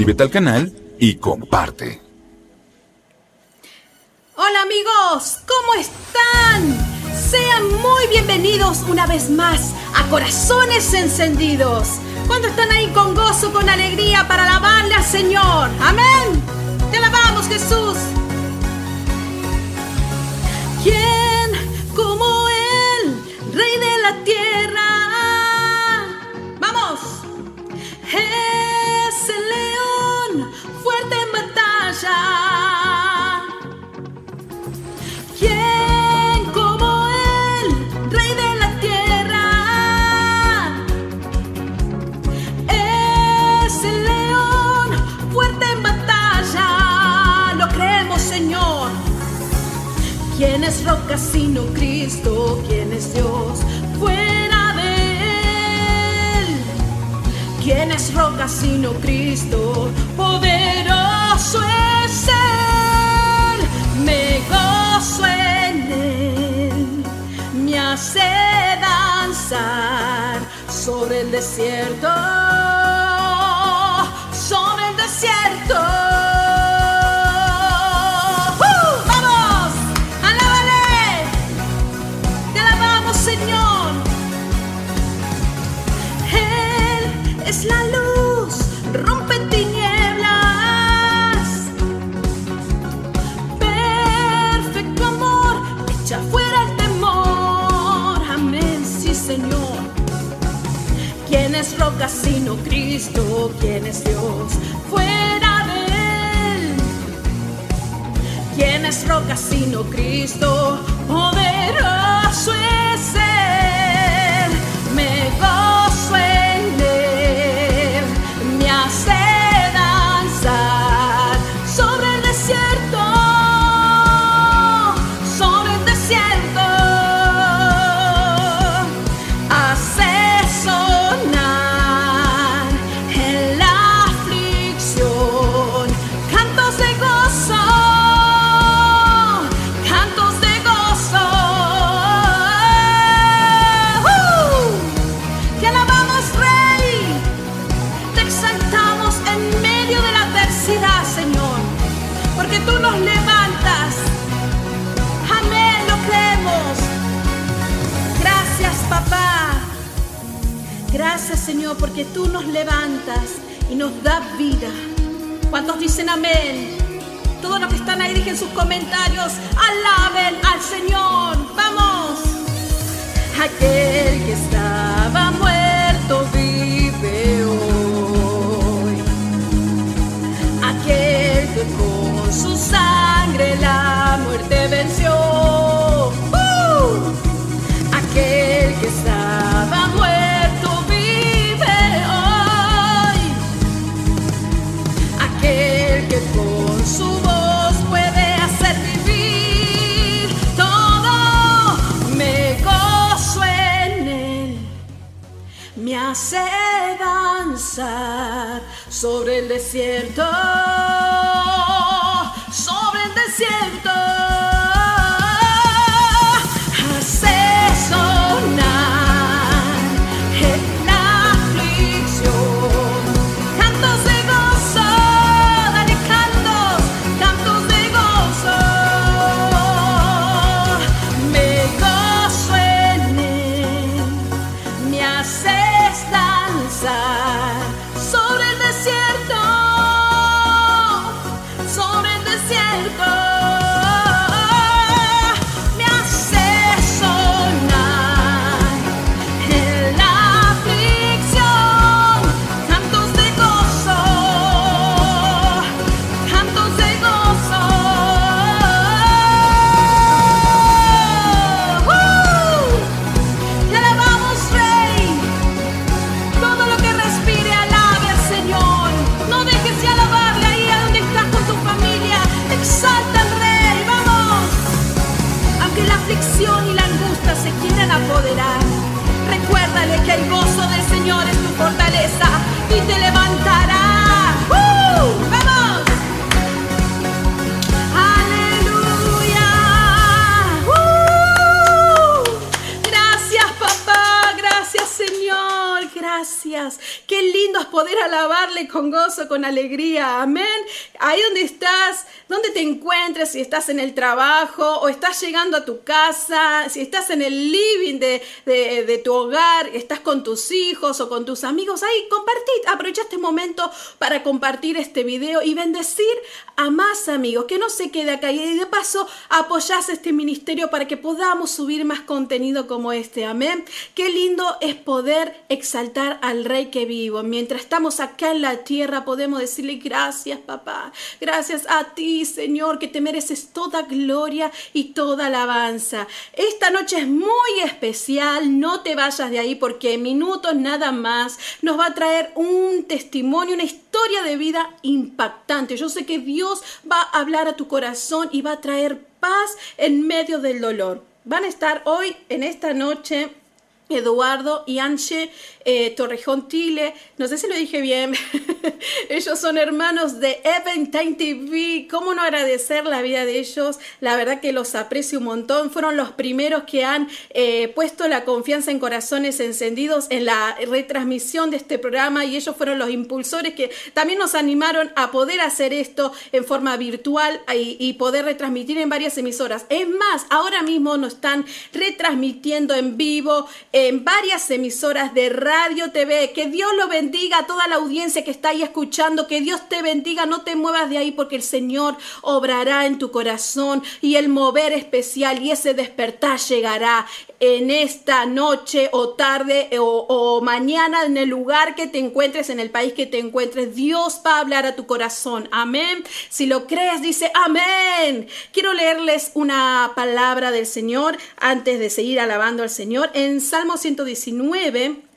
suscríbete al canal y comparte. Hola amigos, ¿cómo están? Sean muy bienvenidos una vez más a Corazones Encendidos. Cuando están ahí con gozo, con alegría para alabarle al Señor. Amén. Te alabamos Jesús. ¿Quién como Él, Rey de la tierra? Es roca sino Cristo? ¿Quién es Dios fuera de Él? ¿Quién es roca sino Cristo? Poderoso es Él. Me gozo en Él. Me hace danzar sobre el desierto. Sobre el desierto. Roca sino Cristo? ¿Quién es Dios fuera de Él? ¿Quién es roca sino Cristo? Poderoso es Él. Señor, porque tú nos levantas y nos das vida. ¿Cuántos dicen amén? Todos los que están ahí, dejen sus comentarios. Alaben al Señor. Vamos. Aquel que estaba muerto vive hoy. Aquel que con su sangre la muerte venció. Desierto. Del Qué lindo es poder alabarle con gozo, con alegría. Amén. Ahí donde estás, donde te encuentres, si estás en el trabajo o estás llegando a tu casa, si estás en el living de, de, tu hogar, estás con tus hijos o con tus amigos, ahí compartid, aprovecha este momento para compartir este video y bendecir a más amigos, que no se quede acá y de paso apoyás este ministerio para que podamos subir más contenido como este. Amén. Qué lindo es poder exaltar al Rey que vivo. Mientras estamos acá en la tierra podemos decirle gracias papá. Gracias a ti Señor que te mereces toda gloria y toda alabanza. Esta noche es muy especial. No te vayas de ahí porque en minutos nada más nos va a traer un testimonio, una historia de vida impactante. Yo sé que Dios va a hablar a tu corazón y va a traer paz en medio del dolor. Van a estar hoy en esta noche Eduardo y Anche eh, Torrejón Tile, no sé si lo dije bien, ellos son hermanos de Eventime TV, ¿cómo no agradecer la vida de ellos? La verdad que los aprecio un montón, fueron los primeros que han eh, puesto la confianza en corazones encendidos en la retransmisión de este programa y ellos fueron los impulsores que también nos animaron a poder hacer esto en forma virtual y, y poder retransmitir en varias emisoras. Es más, ahora mismo nos están retransmitiendo en vivo en varias emisoras de radio, TV. Que Dios lo bendiga a toda la audiencia que está ahí escuchando. Que Dios te bendiga. No te muevas de ahí porque el Señor obrará en tu corazón y el mover especial y ese despertar llegará en esta noche o tarde o, o, mañana en el lugar que te encuentres, en el país que te encuentres. Dios va a hablar a tu corazón. Amén. Si lo crees, dice amén. Quiero leerles una palabra del Señor antes de seguir alabando al Señor. En Salmo 119.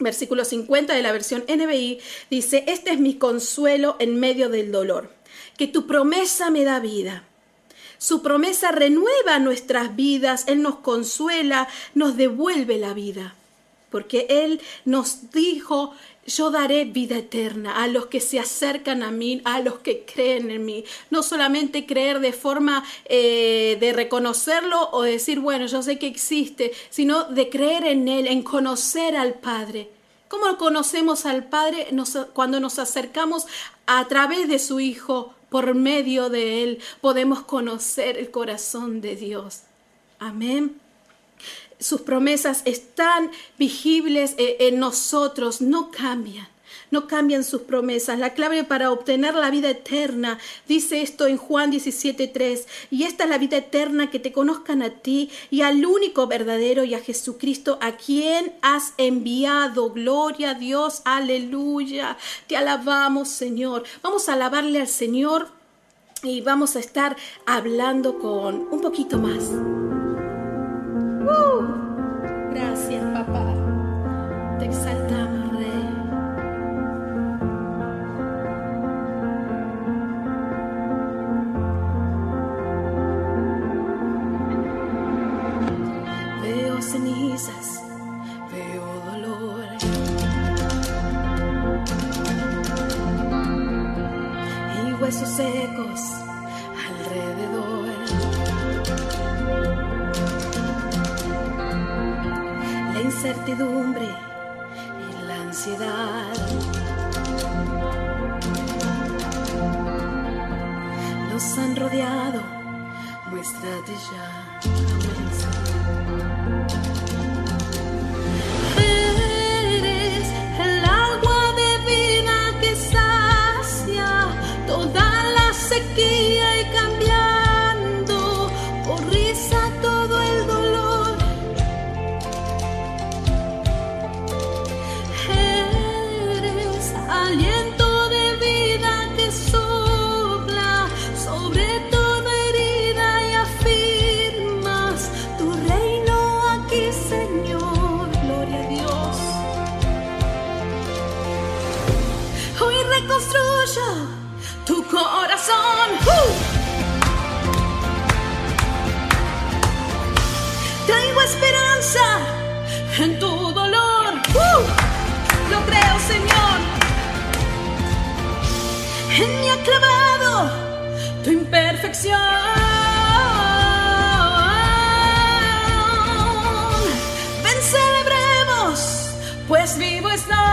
Versículo 50 de la versión NBI dice, este es mi consuelo en medio del dolor, que tu promesa me da vida su promesa renueva nuestras vidas, Él nos consuela, nos devuelve la vida. Porque Él nos dijo, yo daré vida eterna a los que se acercan a mí, a los que creen en mí. No solamente creer de forma eh, de reconocerlo o decir, bueno, yo sé que existe, sino de creer en Él, en conocer al Padre. ¿Cómo conocemos al Padre? cuando nos acercamos a través de su Hijo por medio de Él podemos conocer el corazón de Dios. Amén. Sus promesas están visibles eh, en nosotros, no cambian. No cambian sus promesas. La clave para obtener la vida eterna, dice esto en Juan 17:3, y esta es la vida eterna, que te conozcan a ti y al único verdadero y a Jesucristo, a quien has enviado. Gloria a Dios, aleluya. Te alabamos, Señor. Vamos a alabarle al Señor y vamos a estar hablando con un poquito más. Gracias, papá. Incertidumbre y la ansiedad. Nos han rodeado, muéstrate ya. Eres el agua de vida que sacia toda la sequía Traigo esperanza en tu dolor. Lo creo, Señor. En mí ha clavado tu imperfección. Ven, celebremos, pues vivo está.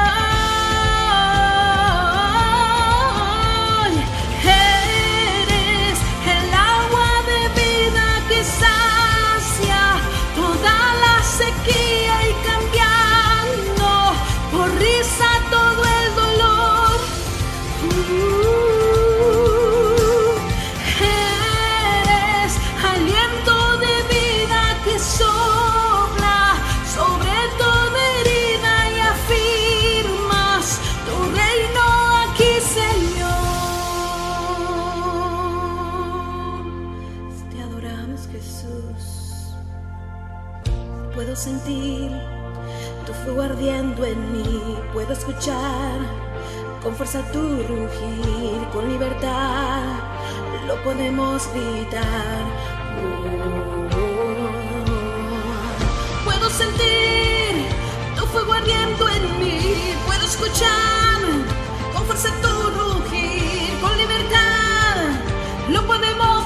Sentir tu fuego ardiendo en mí, puedo escuchar con fuerza tu rugir, con libertad lo podemos gritar. Puedo sentir tu fuego ardiendo en mí, puedo escuchar con fuerza tu rugir, con libertad lo podemos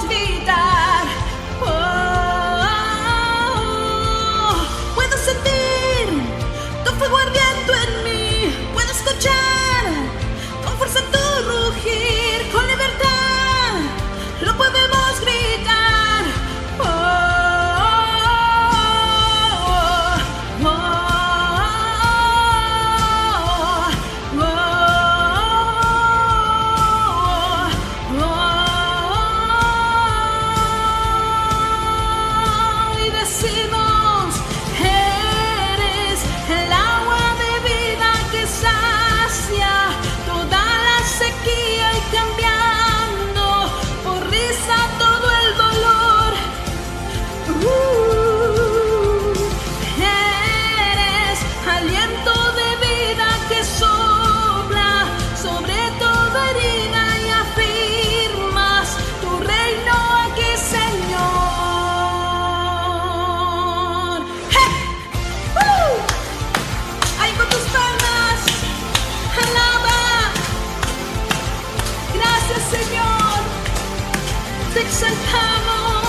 exaltamos,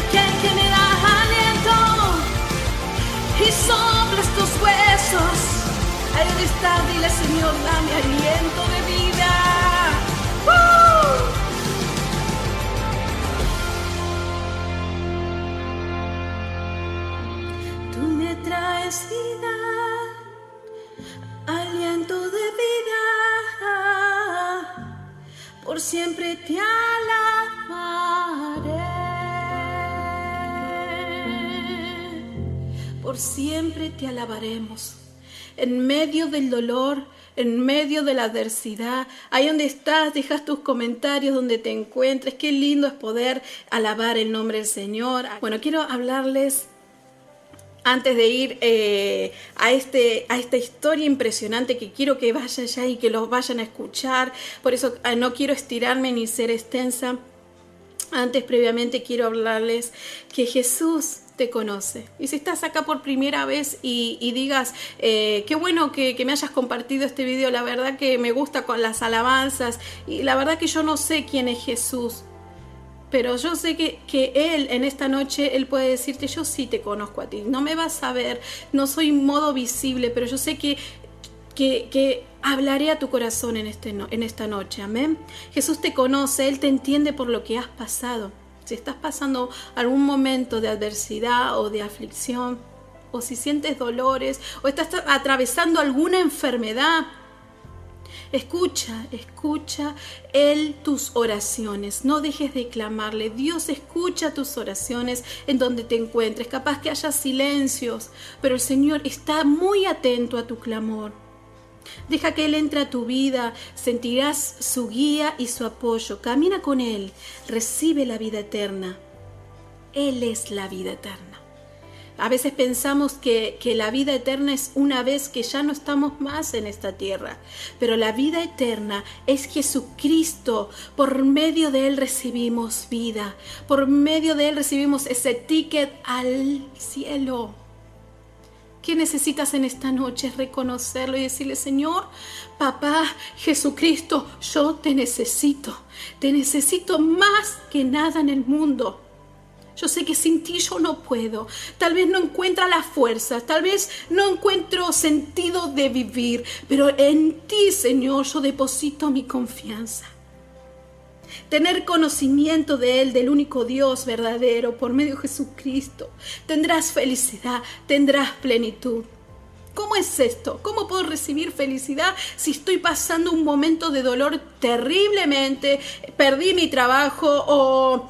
aquel que me da aliento y soplas tus huesos. Ahí donde está, dile Señor, dame aliento de vida. Tú me traes vida, por siempre te alabaré. Por siempre te alabaremos. En medio del dolor, en medio de la adversidad, ahí donde estás, dejas tus comentarios donde te encuentres. Qué lindo es poder alabar el nombre del Señor. Bueno, quiero hablarles antes de ir eh, a, este, a esta historia impresionante que quiero que vayan ya y que los vayan a escuchar, por eso eh, no quiero estirarme ni ser extensa. Antes, previamente, quiero hablarles que Jesús te conoce. Y si estás acá por primera vez y, digas, eh, qué bueno que, que me hayas compartido este video, la verdad que me gusta con las alabanzas y la verdad que yo no sé quién es Jesús, pero yo sé que, que, Él en esta noche, Él puede decirte, yo sí te conozco a ti, no me vas a ver, no soy modo visible, pero yo sé que, que, que hablaré a tu corazón en, este en esta noche, amén. Jesús te conoce, Él te entiende por lo que has pasado. Si estás pasando algún momento de adversidad o de aflicción, o si sientes dolores, o estás atravesando alguna enfermedad, Escucha, escucha Él tus oraciones. No dejes de clamarle. Dios escucha tus oraciones en donde te encuentres. Capaz que haya silencios, pero el Señor está muy atento a tu clamor. Deja que Él entre a tu vida, sentirás su guía y su apoyo. Camina con Él, recibe la vida eterna. Él es la vida eterna. A veces pensamos que, que, la vida eterna es una vez que ya no estamos más en esta tierra, pero la vida eterna es Jesucristo. Por medio de Él recibimos vida, por medio de Él recibimos ese ticket al cielo. ¿Qué necesitas en esta noche? Reconocerlo y decirle, Señor, papá, Jesucristo, yo te necesito. Te necesito más que nada en el mundo. Yo sé que sin ti yo no puedo. Tal vez no encuentra la fuerza, tal vez no encuentro sentido de vivir, pero en ti, Señor, yo deposito mi confianza. Tener conocimiento de Él, del único Dios verdadero, por medio de Jesucristo. Tendrás felicidad, tendrás plenitud. ¿Cómo es esto? ¿Cómo puedo recibir felicidad si estoy pasando un momento de dolor terriblemente? Perdí mi trabajo o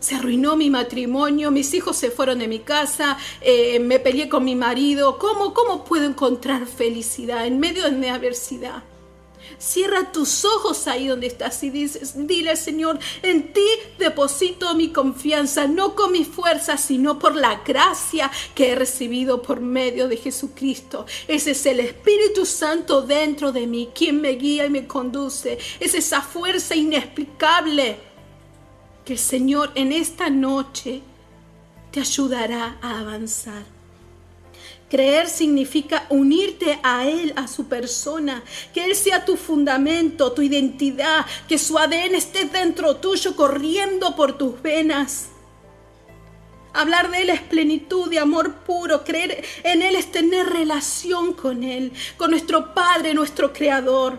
se arruinó mi matrimonio, mis hijos se fueron de mi casa, eh, me peleé con mi marido. ¿Cómo, ¿Cómo puedo encontrar felicidad en medio de mi adversidad? Cierra tus ojos ahí donde estás y dices, dile Señor, en ti deposito mi confianza, no con mi fuerza, sino por la gracia que he recibido por medio de Jesucristo. Ese es el Espíritu Santo dentro de mí, quien me guía y me conduce. Es esa fuerza inexplicable que el Señor en esta noche te ayudará a avanzar. Creer significa unirte a Él, a su persona, que Él sea tu fundamento, tu identidad, que su ADN esté dentro tuyo, corriendo por tus venas. Hablar de Él es plenitud de amor puro. Creer en Él es tener relación con Él, con nuestro Padre, nuestro Creador.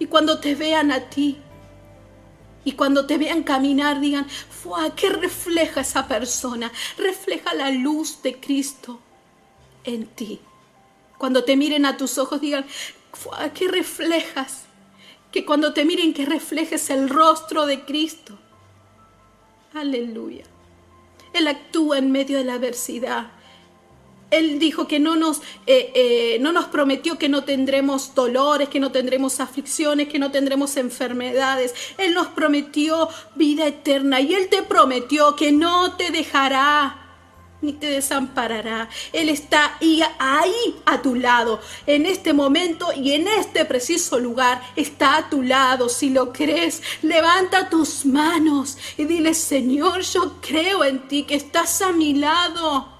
Y cuando te vean a ti, y cuando te vean caminar, digan, ¿qué refleja esa persona? Refleja la luz de Cristo en ti. Cuando te miren a tus ojos digan, ¿qué reflejas? Que cuando te miren que reflejes el rostro de Cristo. Aleluya. Él actúa en medio de la adversidad. Él dijo que no nos, eh, eh, no nos prometió que no tendremos dolores, que no tendremos aflicciones, que no tendremos enfermedades. Él nos prometió vida eterna y Él te prometió que no te dejará ni te desamparará. Él está ahí, ahí a tu lado, en este momento y en este preciso lugar. Está a tu lado. Si lo crees, levanta tus manos y dile, Señor, yo creo en ti, que estás a mi lado.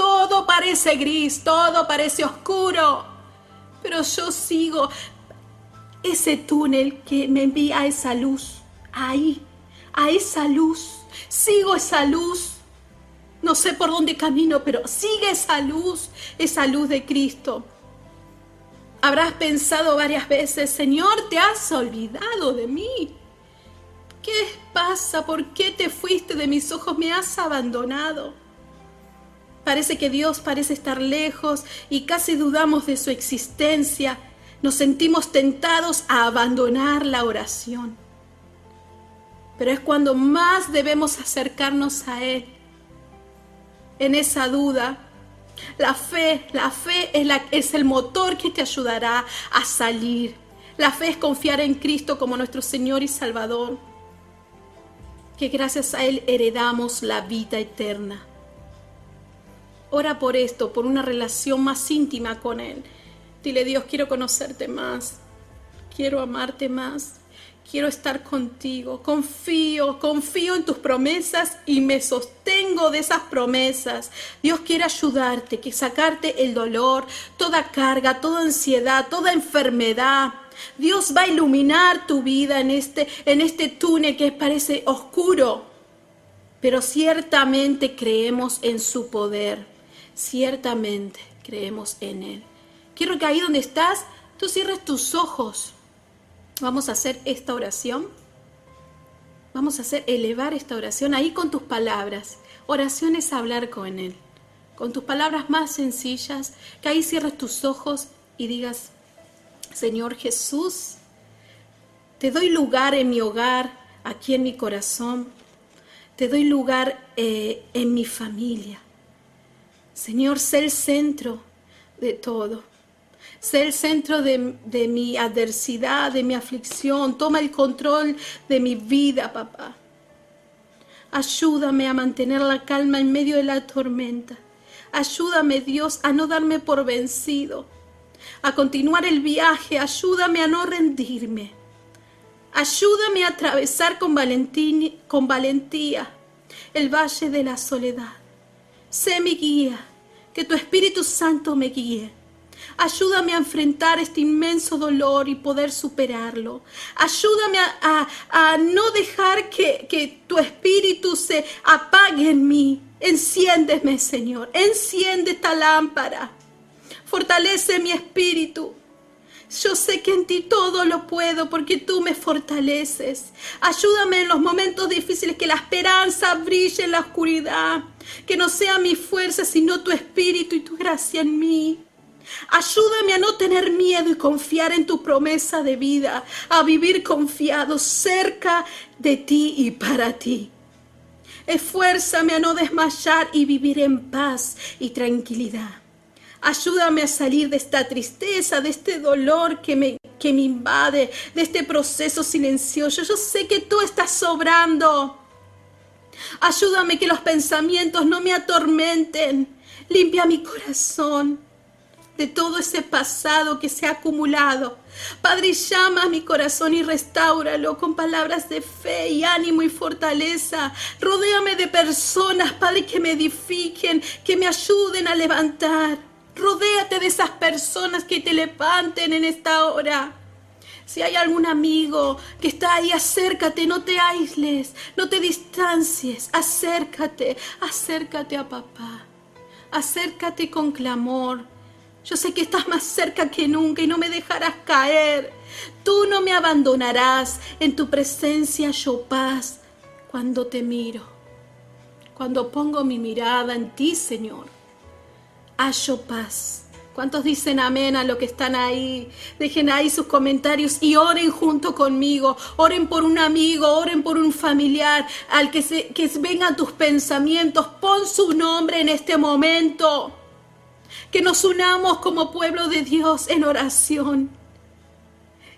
Todo parece gris, todo parece oscuro, pero yo sigo ese túnel que me envía a esa luz, ahí, a esa luz. Sigo esa luz no sé por dónde camino, pero sigue esa luz, esa luz de Cristo. Habrás pensado varias veces, Señor, te has olvidado de mí. ¿Qué pasa? ¿Por qué te fuiste de mis ojos? Me has abandonado. Parece que Dios parece estar lejos y casi dudamos de su existencia. Nos sentimos tentados a abandonar la oración. Pero es cuando más debemos acercarnos a Él en esa duda. La fe, la fe es, es el motor que te ayudará a salir. La fe es confiar en Cristo como nuestro Señor y Salvador. Que gracias a Él heredamos la vida eterna. Ora por esto, por una relación más íntima con Él. Dile, Dios, quiero conocerte más. Quiero amarte más quiero estar contigo, confío, confío en tus promesas y me sostengo de esas promesas. Dios quiere ayudarte, que sacarte el dolor, toda carga, toda ansiedad, toda enfermedad. Dios va a iluminar tu vida en este, en este túnel que parece oscuro, pero ciertamente creemos en su poder, ciertamente creemos en Él. Quiero que ahí donde estás, tú cierres tus ojos Vamos a hacer esta oración. Vamos a hacer elevar esta oración ahí con tus palabras. Oración es hablar con Él. Con tus palabras más sencillas, que ahí cierres tus ojos y digas, Señor Jesús, te doy lugar en mi hogar, aquí en mi corazón. Te doy lugar eh, en mi familia. Señor, sé el centro de todo. Sé el centro de, mi adversidad, de mi aflicción. Toma el control de mi vida, papá. Ayúdame a mantener la calma en medio de la tormenta. Ayúdame, Dios, a no darme por vencido. A continuar el viaje. Ayúdame a no rendirme. Ayúdame a atravesar con, con valentía el valle de la soledad. Sé mi guía. Que tu Espíritu Santo me guíe Ayúdame a enfrentar este inmenso dolor y poder superarlo. Ayúdame a, no dejar que, que tu espíritu se apague en mí. Enciéndeme, Señor. Enciende esta lámpara. Fortalece mi espíritu. Yo sé que en ti todo lo puedo porque tú me fortaleces. Ayúdame en los momentos difíciles, que la esperanza brille en la oscuridad. Que no sea mi fuerza, sino tu espíritu y tu gracia en mí. Ayúdame a no tener miedo y confiar en tu promesa de vida, a vivir confiado cerca de ti y para ti. Esfuérzame a no desmayar y vivir en paz y tranquilidad. Ayúdame a salir de esta tristeza, de este dolor que me, que me invade, de este proceso silencioso. Yo sé que tú estás sobrando. Ayúdame que los pensamientos no me atormenten. Limpia mi corazón de todo ese pasado que se ha acumulado. Padre, llama a mi corazón y restáuralo con palabras de fe y ánimo y fortaleza. Rodéame de personas, Padre, que me edifiquen, que me ayuden a levantar. Rodéate de esas personas que te levanten en esta hora. Si hay algún amigo que está ahí, acércate, no te aísles, no te distancies, acércate, acércate a papá, acércate con clamor. Yo sé que estás más cerca que nunca y no me dejarás caer. Tú no me abandonarás, en tu presencia yo paz cuando te miro. Cuando pongo mi mirada en ti, Señor, hallo paz. ¿Cuántos dicen amén a lo que están ahí? Dejen ahí sus comentarios y oren junto conmigo. Oren por un amigo, oren por un familiar, al que, se, que vengan tus pensamientos. Pon su nombre en este momento. Que nos unamos como pueblo de Dios en oración.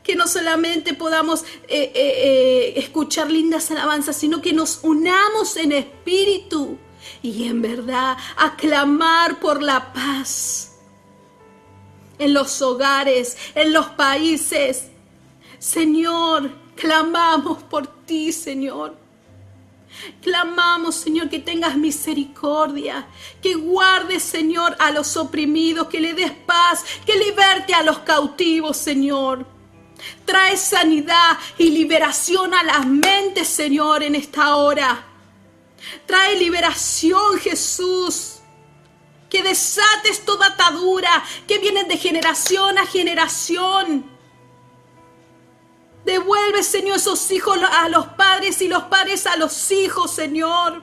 Que no solamente podamos eh, eh, eh, escuchar lindas alabanzas, sino que nos unamos en espíritu y en verdad a clamar por la paz en los hogares, en los países. Señor, clamamos por ti, Señor. Clamamos, Señor, que tengas misericordia, que guardes, Señor, a los oprimidos, que le des paz, que liberte a los cautivos, Señor. Trae sanidad y liberación a las mentes, Señor, en esta hora. Trae liberación, Jesús que desates toda atadura que viene de generación a generación. Devuelve, Señor, esos hijos a los padres y los padres a los hijos, Señor.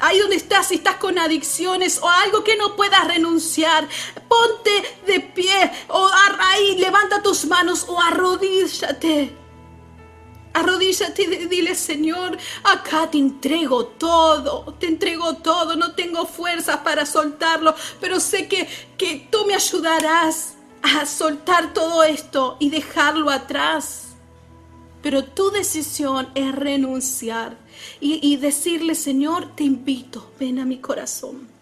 Ahí donde estás, si estás con adicciones o algo que no puedas renunciar, ponte de pie o a raíz, levanta tus manos o arrodíllate. Arrodíllate y dile, Señor, acá te entrego todo, te entrego todo, no tengo fuerzas para soltarlo, pero sé que, que tú me ayudarás a soltar todo esto y dejarlo atrás. Pero tu decisión es renunciar y, y decirle, Señor, te invito, ven a mi corazón.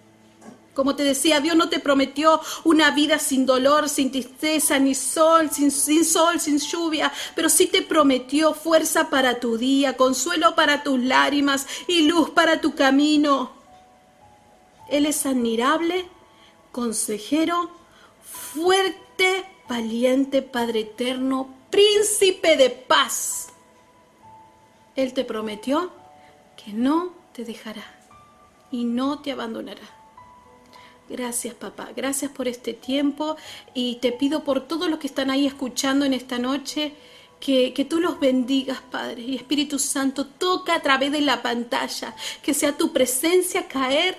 Como te decía, Dios no te prometió una vida sin dolor, sin tristeza, ni sol, sin, sol, sin lluvia, pero sí te prometió fuerza para tu día, consuelo para tus lágrimas y luz para tu camino. Él es admirable, consejero, fuerte, valiente, Padre eterno, príncipe de paz. Él te prometió que no te dejará y no te abandonará. Gracias papá, gracias por este tiempo y te pido por todos los que están ahí escuchando en esta noche que, que, tú los bendigas, Padre. Y Espíritu Santo, toca a través de la pantalla, que sea tu presencia caer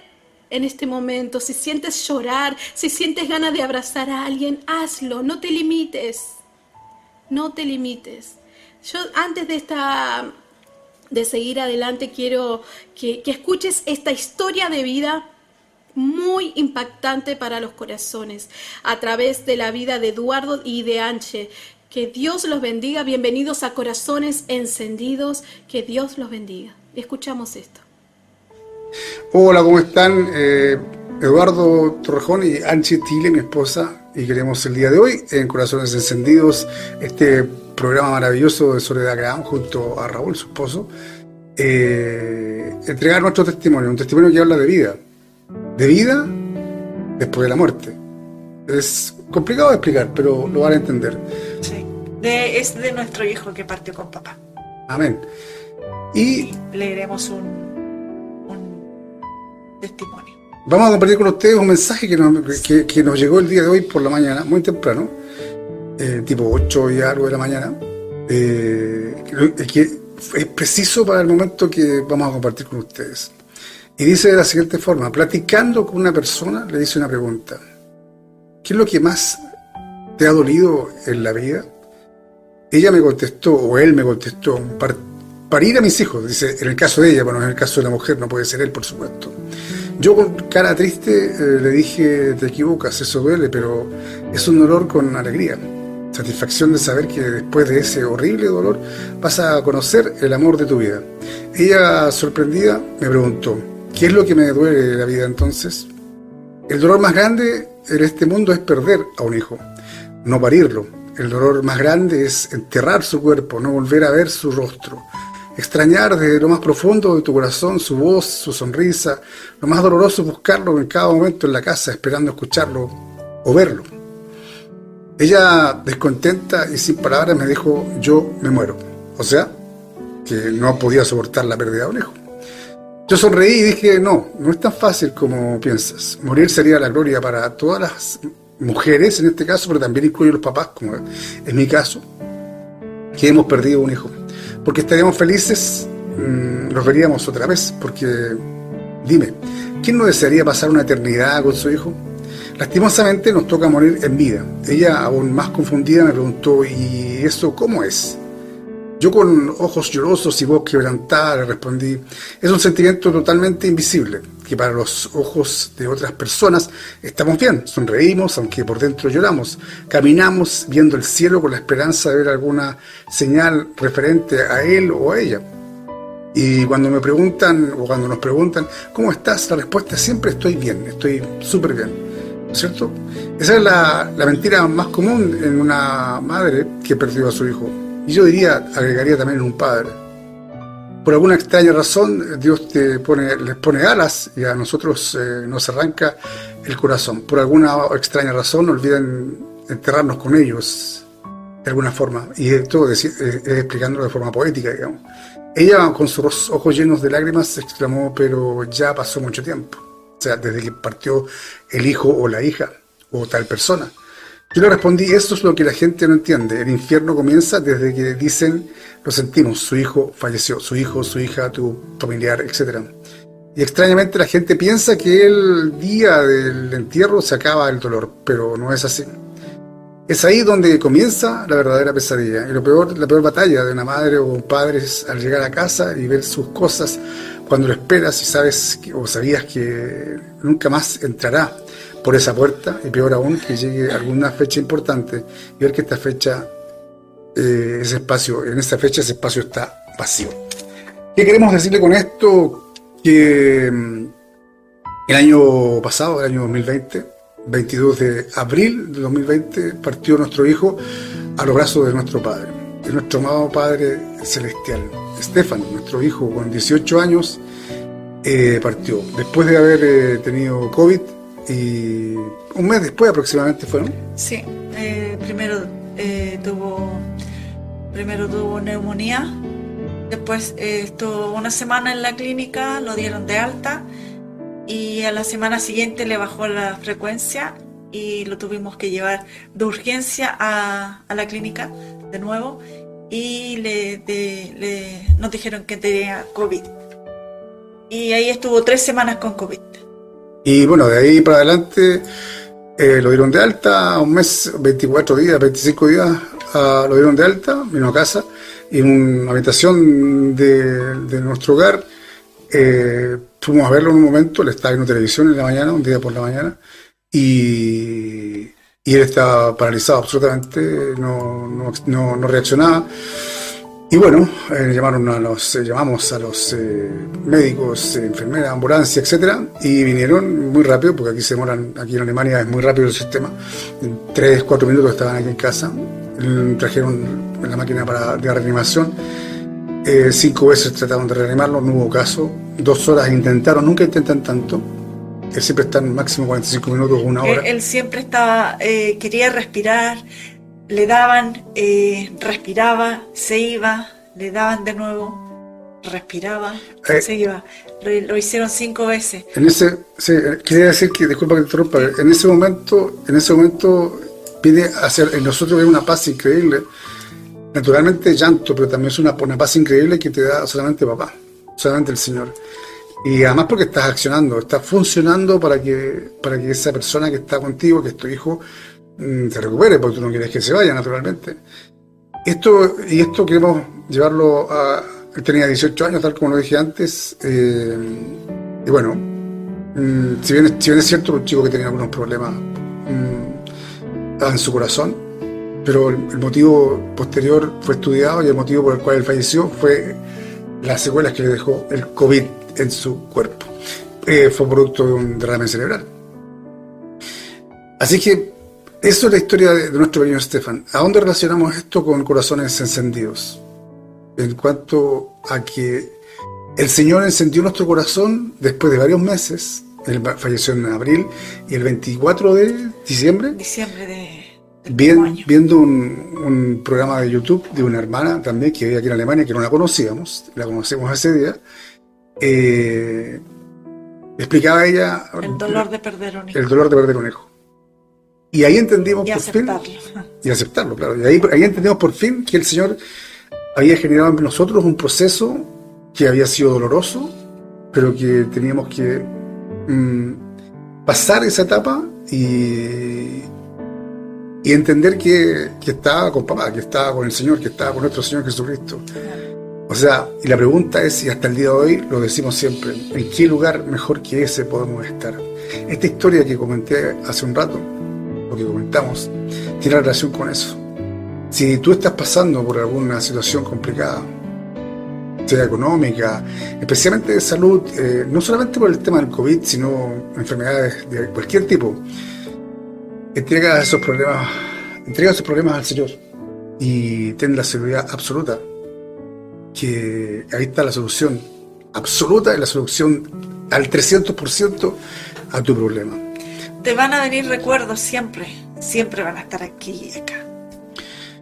en este momento. Si sientes llorar, si sientes ganas de abrazar a alguien, hazlo, no te limites, no te limites. Yo antes de esta de seguir adelante quiero que, que escuches esta historia de vida muy impactante para los corazones a través de la vida de Eduardo y de Anche. Que Dios los bendiga. Bienvenidos a Corazones Encendidos. Que Dios los bendiga. Escuchamos esto. Hola, ¿cómo están? Eh, Eduardo Torrejón y Anche Tile, mi esposa, y queremos el día de hoy en Corazones Encendidos, este programa maravilloso de Soledad Graham junto a Raúl, su esposo, eh, entregar nuestro testimonio, un testimonio que habla de vida, de vida después de la muerte. Es complicado de explicar, pero lo van a entender. Sí, es de nuestro hijo que partió con papá. Amén. Y, leeremos un, un, testimonio. Vamos a compartir con ustedes un mensaje que nos, que, nos llegó el día de hoy por la mañana, muy temprano, eh, tipo 8 y algo de la mañana, eh, que es preciso para el momento que vamos a compartir con ustedes. Y dice de la siguiente forma, platicando con una persona, le dice una pregunta. ¿Qué es lo que más te ha dolido en la vida? Ella me contestó, o él me contestó, para, ir a mis hijos, dice, en el caso de ella, bueno, en el caso de la mujer no puede ser él, por supuesto. Yo con cara triste eh, le dije, te equivocas, eso duele, pero es un dolor con alegría. Satisfacción de saber que después de ese horrible dolor vas a conocer el amor de tu vida. Ella, sorprendida, me preguntó, ¿qué es lo que me duele de la vida entonces? El dolor más grande en este mundo es perder a un hijo, no parirlo. El dolor más grande es enterrar su cuerpo, no volver a ver su rostro extrañar desde lo más profundo de tu corazón su voz, su sonrisa. Lo más doloroso es buscarlo en cada momento en la casa, esperando escucharlo o verlo. Ella, descontenta y sin palabras, me dijo, yo me muero. O sea, que no podía soportar la pérdida de un hijo. Yo sonreí y dije, no, no es tan fácil como piensas. Morir sería la gloria para todas las mujeres en este caso, pero también incluye los papás, como es mi caso, que hemos perdido un hijo porque estaríamos felices, mm, nos veríamos otra vez, porque dime, ¿quién no desearía pasar una eternidad con su hijo? Lastimosamente nos toca morir en vida. Ella, aún más confundida, me preguntó, ¿y eso cómo es? Yo con ojos llorosos y voz quebrantada le respondí, es un sentimiento totalmente invisible, que para los ojos de otras personas estamos bien, sonreímos aunque por dentro lloramos, caminamos viendo el cielo con la esperanza de ver alguna señal referente a él o a ella. Y cuando me preguntan, o cuando nos preguntan, ¿cómo estás? La respuesta es siempre estoy bien, estoy súper bien. ¿Cierto? Esa es la, la mentira más común en una madre que perdió a su hijo y yo diría, agregaría también un padre. Por alguna extraña razón, Dios te pone, les pone alas y a nosotros eh, nos arranca el corazón. Por alguna extraña razón, olviden enterrarnos con ellos de alguna forma. Y todo explicándolo de forma poética, digamos. Ella, con sus ojos llenos de lágrimas, exclamó, pero ya pasó mucho tiempo. O sea, desde que partió el hijo o la hija o tal persona. Yo le respondí, esto es lo que la gente no entiende. El infierno comienza desde que dicen, lo sentimos, su hijo falleció, su hijo, su hija, tu familiar, etc. Y extrañamente la gente piensa que el día del entierro se acaba el dolor, pero no es así. Es ahí donde comienza la verdadera pesadilla. Y lo peor, la peor batalla de una madre o un padre es al llegar a casa y ver sus cosas cuando lo esperas y sabes o sabías que nunca más entrará por esa puerta y peor aún que llegue alguna fecha importante y ver que esta fecha, eh, ese espacio, en esta fecha ese espacio está vacío. ¿Qué queremos decirle con esto? Que mm, el año pasado, el año 2020, 22 de abril de 2020, partió nuestro hijo a los brazos de nuestro Padre, de nuestro amado Padre Celestial. Estefan, nuestro hijo con 18 años, eh, partió. Después de haber eh, tenido COVID, y un mes después aproximadamente fueron. Sí, eh, primero eh, tuvo primero tuvo neumonía, después eh, estuvo una semana en la clínica, lo dieron de alta y a la semana siguiente le bajó la frecuencia y lo tuvimos que llevar de urgencia a, a la clínica de nuevo y le, le, nos dijeron que tenía COVID. Y ahí estuvo tres semanas con COVID. Y bueno, de ahí para adelante eh, lo dieron de alta, un mes, 24 días, 25 días, uh, lo dieron de alta, vino a casa, y en una habitación de, nuestro hogar, eh, fuimos a verlo en un momento, él estaba viendo televisión en la mañana, un día por la mañana, y, y él estaba paralizado absolutamente, no, no, no reaccionaba. Y bueno, eh, llamaron a los, eh, llamamos a los eh, médicos, enfermeras, ambulancia, etcétera, y vinieron muy rápido, porque aquí se demoran, aquí en Alemania es muy rápido el sistema. En tres, cuatro minutos estaban aquí en casa, trajeron la máquina para, de reanimación. cinco veces trataron de reanimarlo, no hubo caso. Dos horas intentaron, nunca intentan tanto. Él siempre está en máximo 45 minutos, una hora. Él, siempre estaba, quería respirar le daban, eh, respiraba, se iba, le daban de nuevo, respiraba, eh, se iba. Lo, hicieron cinco veces. En ese, sí, quería decir que, disculpa que te interrumpa, en ese momento, en ese momento pide hacer en nosotros una paz increíble. Naturalmente llanto, pero también es una, una paz increíble que te da solamente papá, solamente el Señor. Y además porque estás accionando, estás funcionando para que, para que esa persona que está contigo, que es tu hijo, se recupere, porque tú no quieres que se vaya, naturalmente. Esto, y esto queremos llevarlo a... Él tenía 18 años, tal como lo dije antes, eh, y bueno, Mm, si, bien, si bien es cierto, un chico que tenía algunos problemas mm, en su corazón, pero el, el motivo posterior fue estudiado y el motivo por el cual él falleció fue las secuelas que le dejó el COVID en su cuerpo. Eh, fue producto de un derrame cerebral. Así que eso es la historia de, de nuestro pequeño Estefan. ¿A dónde relacionamos esto con corazones encendidos? En cuanto a que el Señor encendió nuestro corazón después de varios meses. Él falleció en abril y el 24 de diciembre Diciembre de, Bien- viendo un, un programa de YouTube de una hermana también que vivía aquí en Alemania, que no la conocíamos, la conocemos ese día, eh, explicaba ella El dolor de perder un hijo. el dolor de perder un hijo. Y ahí entendimos Y por fin, aceptarlo. y aceptarlo, claro. Y ahí, ahí entendimos por fin que el Señor había generado en nosotros un proceso que había sido doloroso, pero que teníamos que mm, pasar esa etapa y, y entender que, que estaba con papá, que estaba con el Señor, que estaba con nuestro Señor Jesucristo. O sea, y la pregunta es, y hasta el día de hoy lo decimos siempre, ¿en qué lugar mejor que ese podemos estar? Esta historia que comenté hace un rato, lo que comentamos, tiene relación con eso. Si tú estás pasando por alguna situación complicada, sea económica, especialmente de salud, eh, no solamente por el tema del COVID, sino enfermedades de cualquier tipo, entrega esos problemas, entrega esos problemas al Señor y ten la seguridad absoluta que ahí está la solución absoluta y la solución al 300% a tu problema. Te van a venir recuerdos siempre. Siempre van a estar aquí y acá.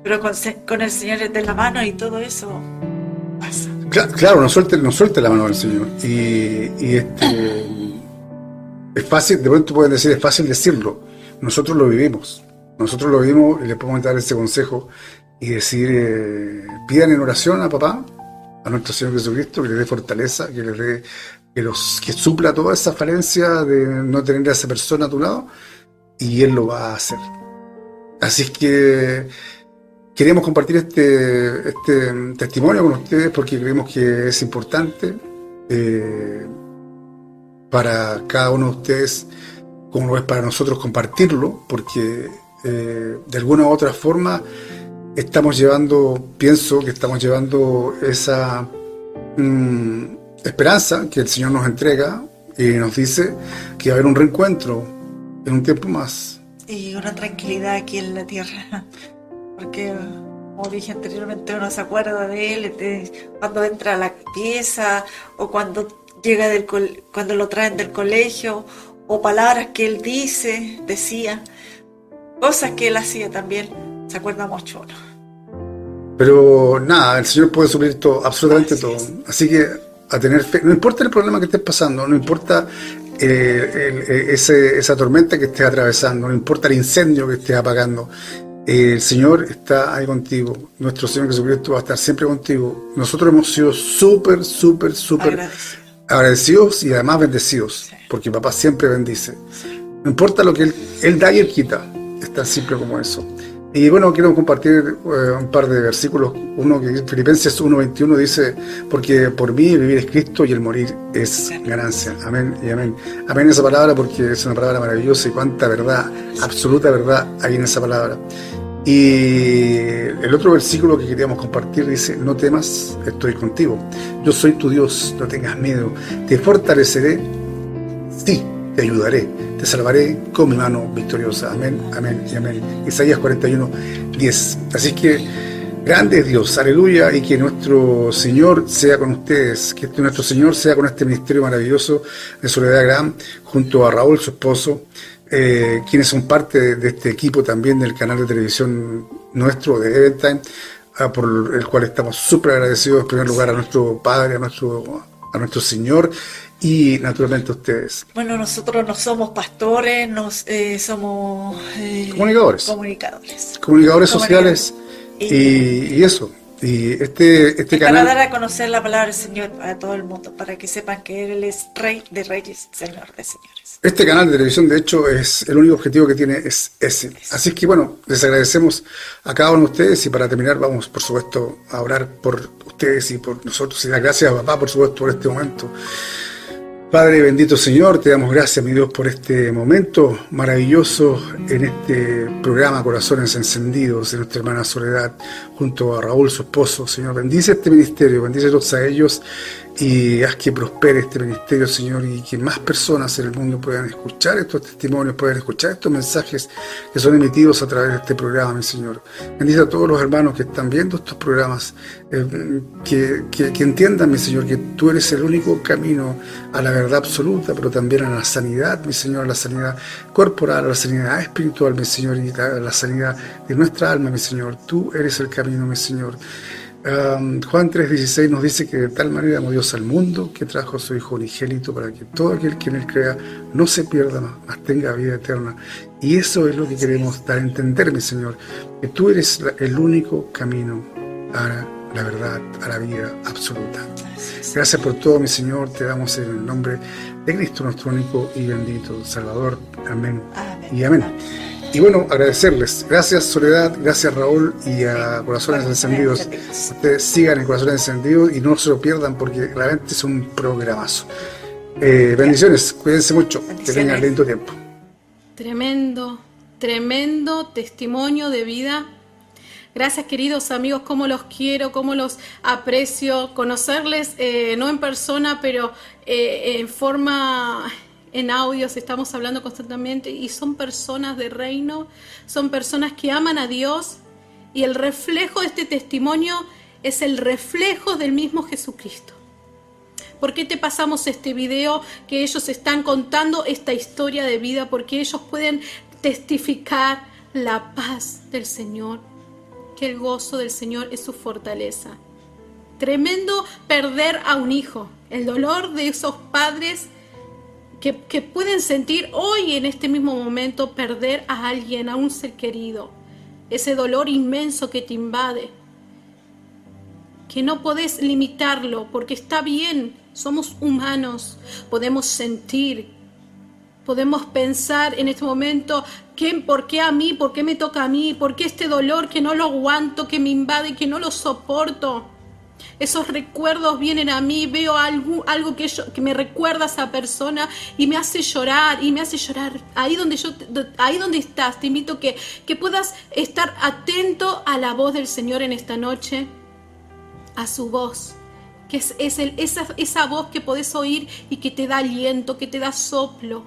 Pero con, con el Señor de la mano y todo eso pasa. Cla- Claro, no suelte, no suelte la mano del Señor. Y, este es fácil, de pronto pueden decir, es fácil decirlo. Nosotros lo vivimos. Nosotros lo vivimos y le podemos dar ese consejo y decir, eh, pidan en oración a papá, a nuestro Señor Jesucristo, que le dé fortaleza, que le dé, que que supla toda esa falencia de no tener a esa persona a tu lado, y Él lo va a hacer. Así que queremos compartir este, este testimonio con ustedes porque creemos que es importante eh, para cada uno de ustedes, como lo es para nosotros compartirlo, porque eh, de alguna u otra forma estamos llevando, pienso que estamos llevando esa mm, esperanza que el Señor nos entrega y nos dice que va a haber un reencuentro en un tiempo más. Y una tranquilidad aquí en la tierra. Porque, como dije anteriormente, uno se acuerda de él de cuando entra a la pieza o cuando llega del cuando lo traen del colegio o palabras que él dice, decía, cosas que él hacía también. Se acuerda mucho uno. Pero nada, el Señor puede suplir todo, absolutamente Así todo. Así que a tener fe, no importa el problema que estés pasando, no importa eh, el- eh, ese- esa tormenta que estés atravesando, no importa el incendio que estés apagando, eh, el Señor está ahí contigo. Nuestro Señor Jesucristo va a estar siempre contigo. Nosotros hemos sido súper, súper, súper Agradecido. agradecidos y además bendecidos, Sí. porque papá siempre bendice. No importa lo que él, él da y él quita, es tan simple como eso. Y bueno, quiero compartir eh, un par de versículos. Uno que Filipenses 1.21 dice, porque por mí vivir es Cristo y el morir es ganancia. Amén y amén. Amén esa palabra porque es una palabra maravillosa y cuánta verdad, absoluta verdad hay en esa palabra. Y el otro versículo que queríamos compartir dice, no temas, estoy contigo. Yo soy tu Dios, no tengas miedo. Te fortaleceré, sí, te ayudaré, te salvaré con mi mano victoriosa. Amén, amén y amén. Isaías 41, 10. Así que, grande Dios, aleluya, y que nuestro Señor sea con ustedes, que nuestro Señor sea con este ministerio maravilloso de Soledad Gran, junto a Raúl, su esposo, eh, quienes son parte de, de este equipo también del canal de televisión nuestro de Eventime, ah, por el cual estamos súper agradecidos en primer lugar a nuestro Padre, a nuestro, a nuestro Señor y naturalmente ustedes. Bueno, nosotros no somos pastores, nos, eh, somos eh, Comunicadores. comunicadores. Comunicadores sociales y, y eso. Y este, este Para canal... dar a conocer la palabra del Señor a todo el mundo, para que sepan que Él es Rey de Reyes, Señor de Señores. Este canal de televisión, de hecho, es el único objetivo que tiene es ese. Así que bueno, les agradecemos a cada uno de ustedes y para terminar vamos, por supuesto, a orar por ustedes y por nosotros y dar gracias a papá, por supuesto, por este momento. Padre bendito Señor, te damos gracias, mi Dios, por este momento maravilloso en este programa Corazones Encendidos de nuestra hermana Soledad, junto a Raúl, su esposo. Señor, bendice este ministerio, bendice a todos a ellos y haz que prospere este ministerio, Señor, y que más personas en el mundo puedan escuchar estos testimonios, puedan escuchar estos mensajes que son emitidos a través de este programa, mi Señor. Bendice a todos los hermanos que están viendo estos programas, eh, que, que, entiendan, mi Señor, que tú eres el único camino a la verdad absoluta, pero también a la sanidad, mi Señor, a la sanidad corporal, a la sanidad espiritual, mi Señor, y a la sanidad de nuestra alma, mi Señor. Tú eres el camino, mi Señor. Juan 3:16 nos dice que de tal manera amó Dios al mundo que trajo a su Hijo unigénito para que todo aquel que en él crea no se pierda más, mas tenga vida eterna. Y eso es lo que queremos dar a entender, mi Señor, que tú eres el único camino a la verdad, a la vida absoluta. Gracias por todo, mi Señor, te damos en el nombre de Cristo nuestro único y bendito Salvador. Amén. Y amén. Y bueno, agradecerles. Gracias Soledad, gracias Raúl y a Corazones Encendidos. Ustedes sigan en Corazones Encendidos y no se lo pierdan porque realmente es un programazo. Eh, bendiciones, cuídense mucho, que tengan lindo tiempo. Tremendo, tremendo testimonio de vida. Gracias queridos amigos, cómo los quiero, cómo los aprecio. Conocerles, eh, no en persona, pero eh, en forma en audios, estamos hablando constantemente y son personas de reino, son personas que aman a Dios y el reflejo de este testimonio es el reflejo del mismo Jesucristo. ¿Por qué te pasamos este video que ellos están contando esta historia de vida? Porque ellos pueden testificar la paz del Señor, que el gozo del Señor es su fortaleza. Tremendo perder a un hijo, el dolor de esos padres que, pueden sentir hoy en este mismo momento perder a alguien, a un ser querido, ese dolor inmenso que te invade, que no podés limitarlo porque está bien, somos humanos, podemos sentir, podemos pensar en este momento, ¿qué, ¿por qué a mí? ¿Por qué me toca a mí? ¿Por qué este dolor que no lo aguanto, que me invade, que no lo soporto? Esos recuerdos vienen a mí, veo algo, algo que, que me recuerda a esa persona y me hace llorar, y me hace llorar. Ahí donde, yo, ahí donde estás, te invito que, que puedas estar atento a la voz del Señor en esta noche, a su voz que es, el, esa, esa voz que podés oír y que te da aliento, que te da soplo.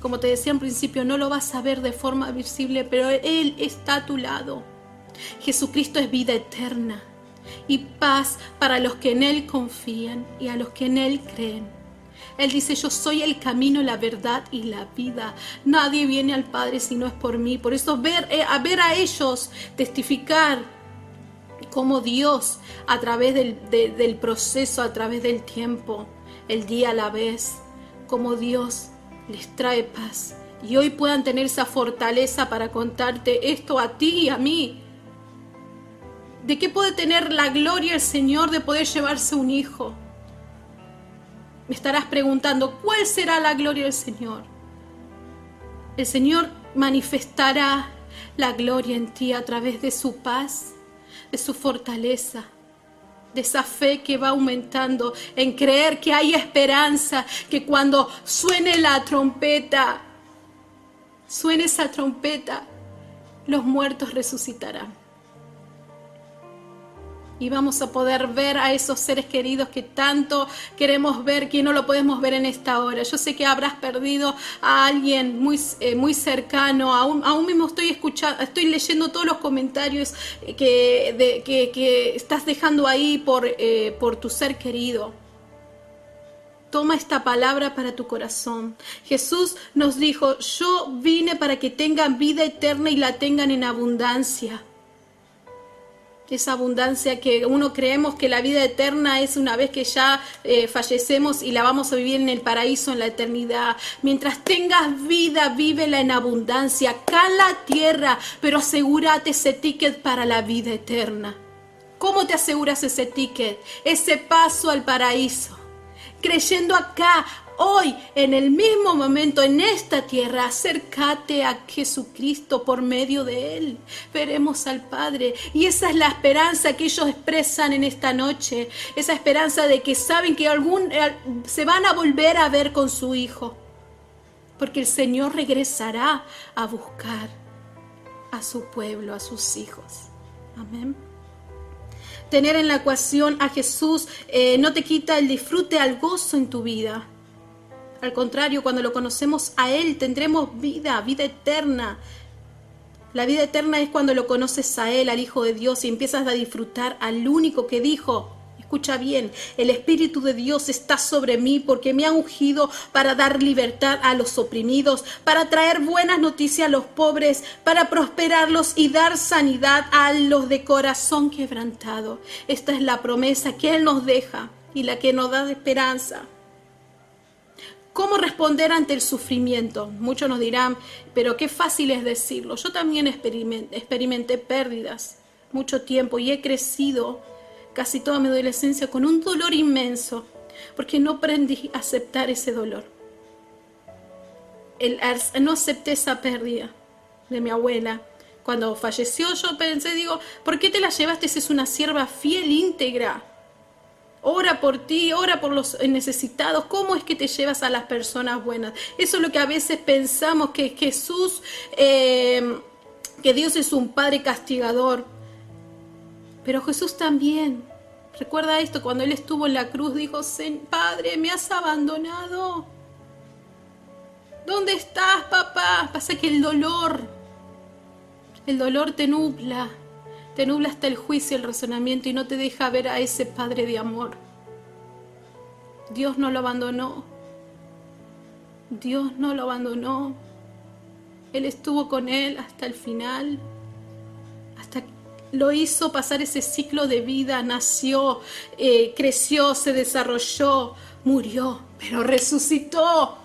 Como te decía en principio, no lo vas a ver de forma visible, pero Él está a tu lado. Jesucristo es vida eterna y paz para los que en Él confían y a los que en Él creen. Él dice, yo soy el camino, la verdad y la vida. Nadie viene al Padre si no es por mí. Por eso ver, eh, a ver a ellos testificar como Dios a través del, del proceso, a través del tiempo, el día a la vez, como Dios les trae paz. Y hoy puedan tener esa fortaleza para contarte esto a ti y a mí ¿De qué puede tener la gloria el Señor de poder llevarse un hijo? Me estarás preguntando, ¿cuál será la gloria del Señor? El Señor manifestará la gloria en ti a través de su paz, de su fortaleza, de esa fe que va aumentando, en creer que hay esperanza, que cuando suene la trompeta, suene esa trompeta, los muertos resucitarán y vamos a poder ver a esos seres queridos que tanto queremos ver, que no lo podemos ver en esta hora. Yo sé que habrás perdido a alguien muy, eh, muy cercano, aún, aún mismo estoy escuchando, estoy leyendo todos los comentarios que, que, estás dejando ahí por, eh, por tu ser querido. Toma esta palabra para tu corazón. Jesús nos dijo, yo vine para que tengan vida eterna y la tengan en abundancia esa abundancia que uno creemos que la vida eterna es una vez que ya eh, fallecemos y la vamos a vivir en el paraíso, en la eternidad. Mientras tengas vida, vívela en abundancia, acá en la tierra, pero asegúrate ese ticket para la vida eterna. ¿Cómo te aseguras ese ticket? Ese paso al paraíso creyendo acá hoy, en el mismo momento, en esta tierra, acércate a Jesucristo por medio de Él. Veremos al Padre. Y esa es la esperanza que ellos expresan en esta noche. Esa esperanza de que saben que algún, eh, se van a volver a ver con su Hijo. Porque el Señor regresará a buscar a su pueblo, a sus hijos. Amén tener en la ecuación a Jesús eh, no te quita el disfrute al gozo en tu vida. Al contrario, cuando lo conocemos a Él tendremos vida, vida eterna. La vida eterna es cuando lo conoces a Él, al Hijo de Dios, y empiezas a disfrutar al único que dijo, escucha bien, el Espíritu de Dios está sobre mí porque me ha ungido para dar libertad a los oprimidos, para traer buenas noticias a los pobres, para prosperarlos y dar sanidad a los de corazón quebrantado. Esta es la promesa que Él nos deja y la que nos da esperanza. ¿Cómo responder ante el sufrimiento? Muchos nos dirán, pero qué fácil es decirlo. Yo también experimenté, pérdidas mucho tiempo y he crecido casi toda mi adolescencia con un dolor inmenso, porque no aprendí a aceptar ese dolor. No acepté esa pérdida de mi abuela. Cuando falleció yo pensé, digo, ¿por qué te la llevaste si es una sierva fiel, íntegra? Ora por ti, ora por los necesitados. ¿Cómo es que te llevas a las personas buenas? Eso es lo que a veces pensamos, que Jesús, eh, que Dios es un Padre castigador. Pero Jesús también, recuerda esto, cuando Él estuvo en la cruz dijo, Padre, me has abandonado. ¿Dónde estás, papá? Pasa que el dolor, el dolor te nubla, te nubla hasta el juicio, el razonamiento y no te deja ver a ese Padre de amor. Dios no lo abandonó. Dios no lo abandonó. Él estuvo con él hasta el final lo hizo pasar ese ciclo de vida, nació, eh, creció, se desarrolló, murió, pero resucitó.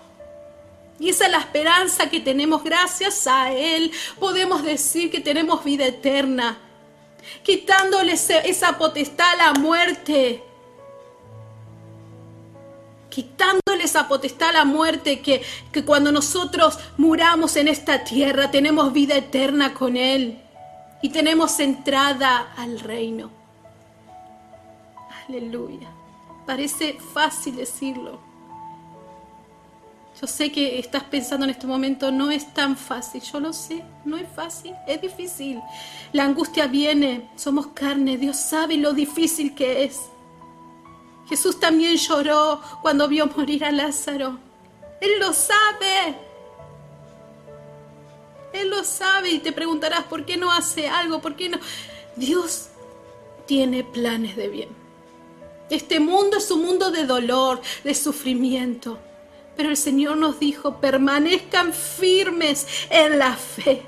Y esa es la esperanza que tenemos gracias a Él. Podemos decir que tenemos vida eterna, quitándole esa potestad a la muerte. Quitándole esa potestad a la muerte que, que cuando nosotros muramos en esta tierra tenemos vida eterna con Él y tenemos entrada al reino. Aleluya. Parece fácil decirlo. Yo sé que estás pensando en este momento, no es tan fácil, yo lo sé, no es fácil, es difícil. La angustia viene, somos carne, Dios sabe lo difícil que es. Jesús también lloró cuando vio morir a Lázaro. Él lo sabe. Él lo sabe y te preguntarás por qué no hace algo, por qué no. Dios tiene planes de bien. Este mundo es un mundo de dolor, de sufrimiento. Pero el Señor nos dijo, permanezcan firmes en la fe.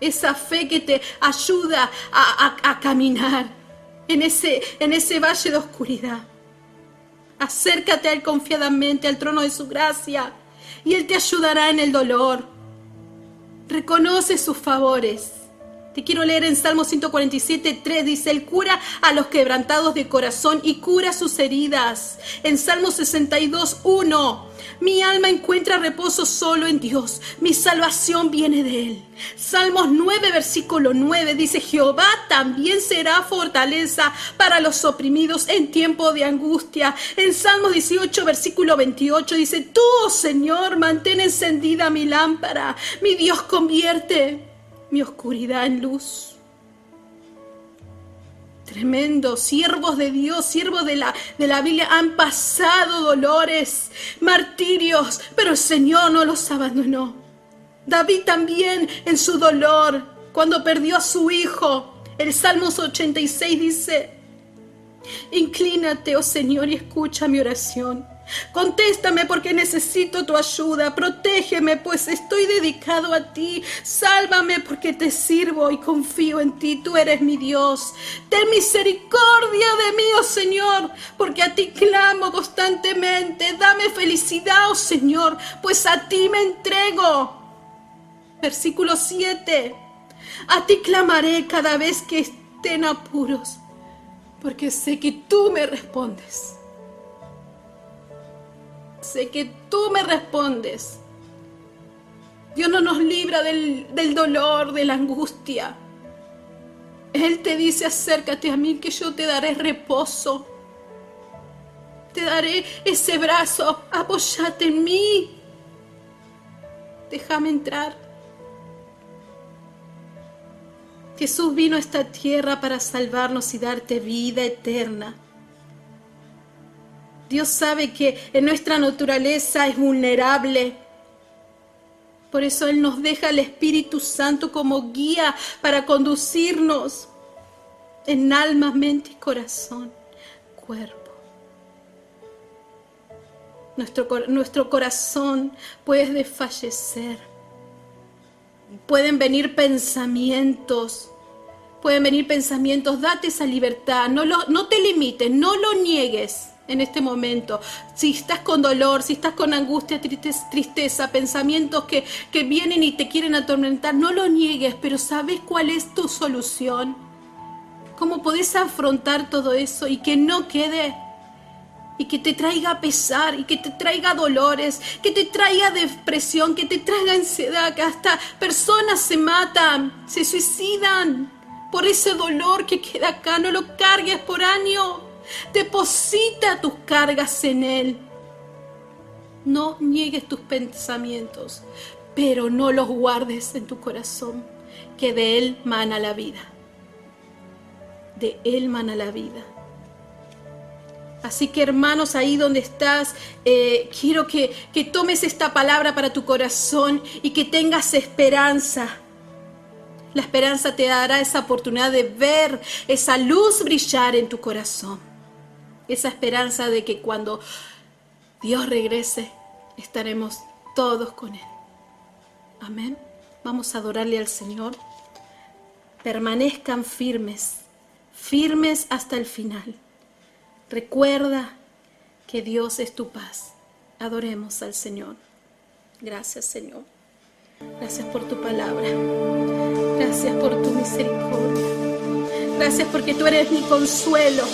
Esa fe que te ayuda a, caminar en ese, en ese valle de oscuridad. Acércate a Él confiadamente al trono de su gracia y Él te ayudará en el dolor. Reconoce sus favores. Te quiero leer en Salmo 147, 3, dice, Él cura a los quebrantados de corazón y cura sus heridas. En Salmo 62, 1, mi alma encuentra reposo solo en Dios, mi salvación viene de Él. Salmos 9, versículo 9 dice, Jehová también será fortaleza para los oprimidos en tiempo de angustia. En Salmos 18, versículo 28 dice, tú, oh Señor, mantén encendida mi lámpara, mi Dios convierte mi oscuridad en luz. Tremendo, siervos de Dios, siervos de la, de la Biblia, han pasado dolores, martirios, pero el Señor no los abandonó. David también en su dolor, cuando perdió a su hijo, el Salmos 86 dice, Inclínate, oh Señor, y escucha mi oración. Contéstame porque necesito tu ayuda. Protégeme pues estoy dedicado a ti. Sálvame porque te sirvo y confío en ti. Tú eres mi Dios. Ten misericordia de mí, oh Señor, porque a ti clamo constantemente. Dame felicidad, oh Señor, pues a ti me entrego. Versículo 7. A ti clamaré cada vez que estén apuros, porque sé que tú me respondes. Que tú me respondes. Dios no nos libra del, del dolor, de la angustia. Él te dice, acércate a mí que yo te daré reposo. Te daré ese brazo, apóyate en mí. Déjame entrar. Jesús vino a esta tierra para salvarnos y darte vida eterna. Dios sabe que en nuestra naturaleza es vulnerable. Por eso Él nos deja el Espíritu Santo como guía para conducirnos en alma, mente y corazón, cuerpo. Nuestro, nuestro corazón puede desfallecer. Pueden venir pensamientos. Pueden venir pensamientos. Date esa libertad. No, lo, no te limites. No lo niegues en este momento. Si estás con dolor, si estás con angustia, tristeza, tristeza pensamientos que, que vienen y te quieren atormentar, no lo niegues, pero ¿sabes cuál es tu solución? ¿Cómo podés afrontar todo eso y que no quede? Y que te traiga pesar, y que te traiga dolores, que te traiga depresión, que te traiga ansiedad, que hasta personas se matan, se suicidan por ese dolor que queda acá. No lo cargues por año. Deposita tus cargas en Él. No niegues tus pensamientos, pero no los guardes en tu corazón, que de Él mana la vida. De Él mana la vida. Así que hermanos, ahí donde estás, eh, quiero que, que tomes esta palabra para tu corazón y que tengas esperanza. La esperanza te dará esa oportunidad de ver esa luz brillar en tu corazón esa esperanza de que cuando Dios regrese estaremos todos con Él. Amén. Vamos a adorarle al Señor. Permanezcan firmes, firmes hasta el final. Recuerda que Dios es tu paz. Adoremos al Señor. Gracias Señor. Gracias por tu palabra. Gracias por tu misericordia. Gracias porque tú eres mi consuelo.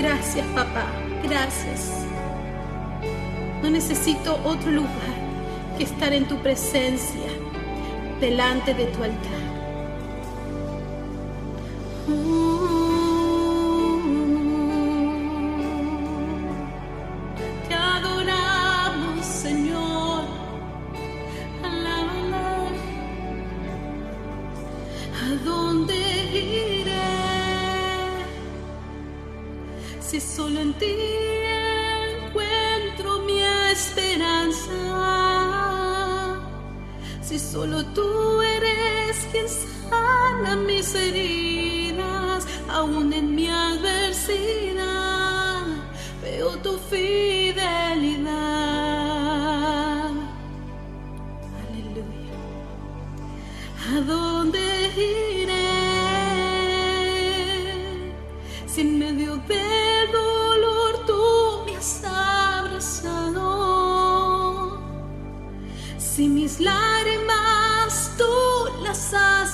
Gracias, papá. Gracias. No necesito otro lugar que estar en tu presencia, delante de tu altar. Si solo en ti encuentro mi esperanza. Si solo tú eres quien sana mis heridas, aún en mi adversidad, veo tu fidelidad.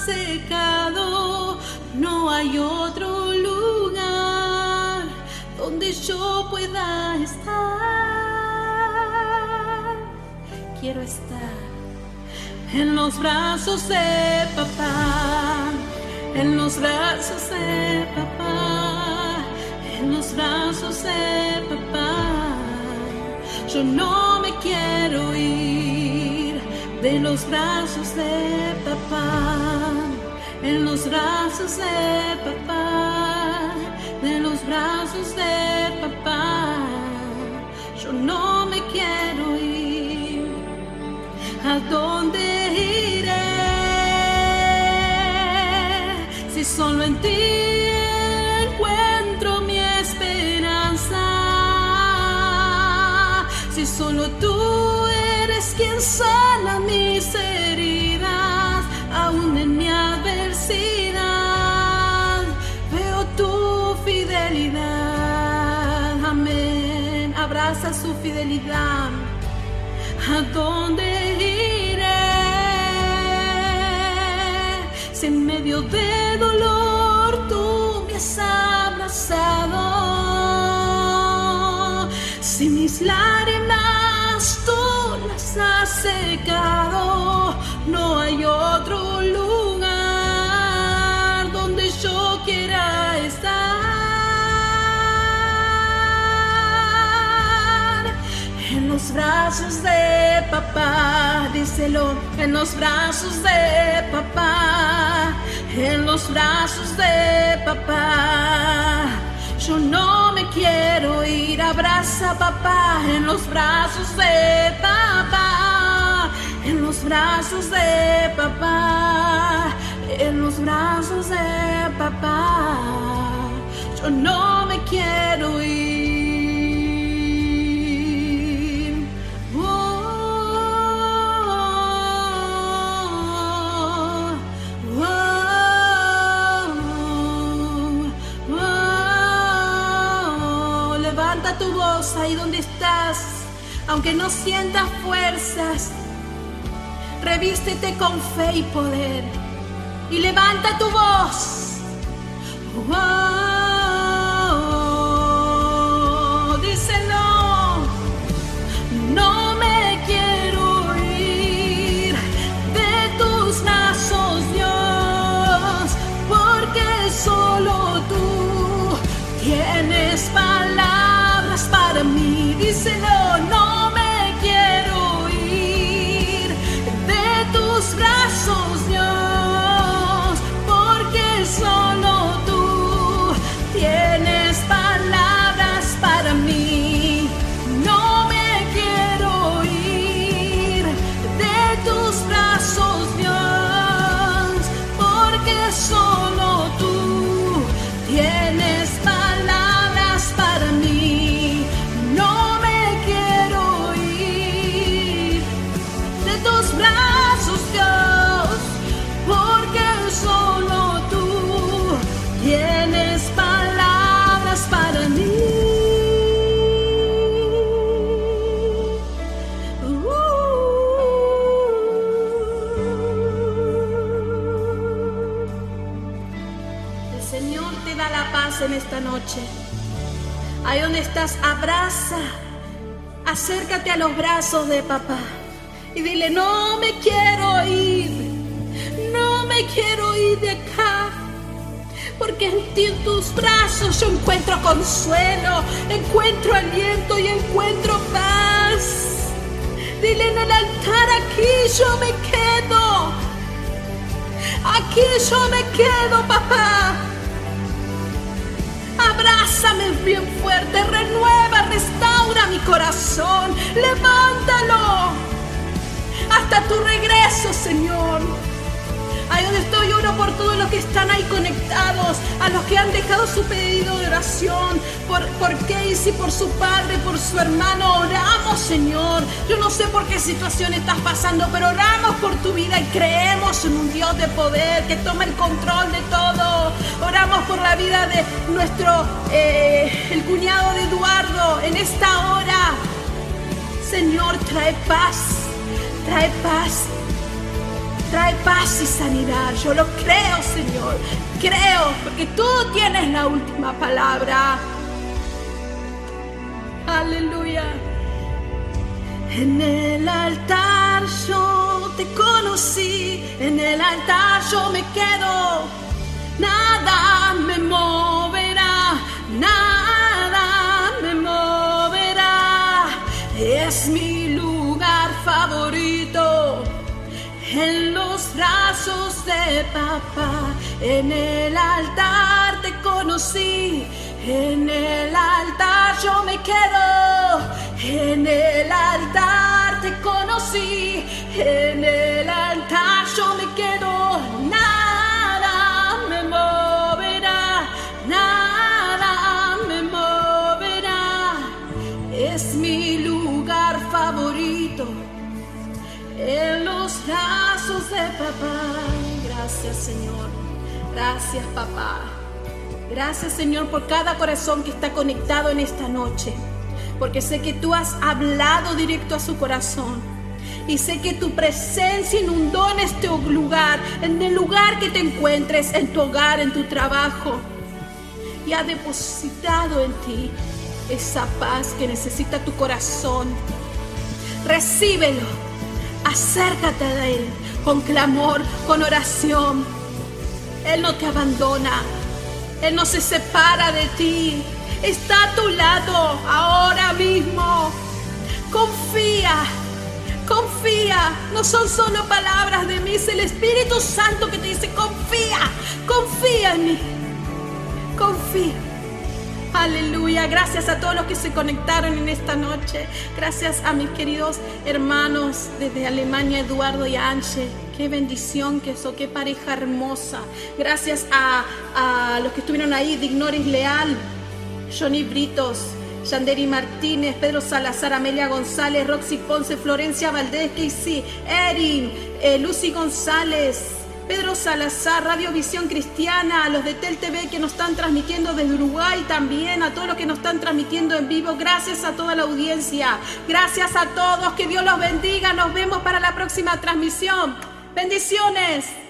Secado, no hay otro lugar donde yo pueda estar. Quiero estar en los brazos de papá, en los brazos de papá, en los brazos de papá. Yo no me quiero ir de los brazos de papá, en los brazos de papá, de los brazos de papá. Yo no me quiero ir. ¿A dónde iré? Si solo en ti encuentro mi esperanza. Si solo tú eres quien sana mis heridas, Abraza su fidelidad. ¿A dónde iré? Si en medio de dolor tú me has abrazado, Si mis lágrimas tú las has secado, no hay otro lugar los brazos de papá, díselo, en los brazos de papá, en los brazos de papá. Yo no me quiero ir, abraza papá en los brazos de papá, en los brazos de papá, en los brazos de papá. Yo no me quiero ir. Tu voz ahí donde estás, aunque no sientas fuerzas. Revístete con fe y poder y levanta tu voz. Oh, mí. Díselo, Ahí donde estás, abraza, acércate a los brazos de papá y dile, no me quiero ir, no me quiero ir de acá, porque en ti, en tus brazos yo encuentro consuelo, encuentro aliento y encuentro paz. Dile en el altar, aquí yo me quedo, aquí yo me quedo, papá. Abrázame bien fuerte, renueva, restaura mi corazón, levántalo hasta tu regreso, Señor. Ahí donde estoy, oro por todos los que están ahí conectados, a los que han dejado su pedido de oración, por, Casey, por su padre, por su hermano. Oramos, Señor. Yo no sé por qué situación estás pasando, pero oramos por tu vida y creemos en un Dios de poder que toma el control de todo. Oramos por la vida de nuestro, eh, el cuñado de Eduardo en esta hora. Señor, trae paz, trae paz, trae paz y sanidad. Yo lo creo, Señor. Creo, porque tú tienes la última palabra. Aleluya. En el altar yo te conocí, en el altar yo me quedo. Nada me moverá, nada me moverá. Es mi brazos de papá. En el altar te conocí, en el altar yo me quedo. En el altar te conocí, en el altar yo me quedo. En los brazos de papá. Gracias Señor, gracias papá. Gracias Señor por cada corazón que está conectado en esta noche, porque sé que tú has hablado directo a su corazón. Y sé que tu presencia inundó en este lugar, en el lugar que te encuentres, en tu hogar, en tu trabajo. Y ha depositado en ti esa paz que necesita tu corazón. Recíbelo. Acércate a Él con clamor, con oración. Él no te abandona. Él no se separa de ti. Está a tu lado ahora mismo. Confía. Confía, no son solo palabras de mí, es el Espíritu Santo que te dice, confía, confía en mí, confía. Aleluya, gracias a todos los que se conectaron en esta noche, gracias a mis queridos hermanos desde Alemania, Eduardo y Anche. Qué bendición que eso, qué pareja hermosa. Gracias a, los que estuvieron ahí, Dignoris Leal, Johnny Britos, Yanderi Martínez, Pedro Salazar, Amelia González, Roxy Ponce, Florencia Valdés, Casey, Erin, eh, Lucy González, Pedro Salazar, Radio Visión Cristiana, a los de Tel TV que nos están transmitiendo desde Uruguay también, a todos los que nos están transmitiendo en vivo. Gracias a toda la audiencia. Gracias a todos. Que Dios los bendiga. Nos vemos para la próxima transmisión. Bendiciones.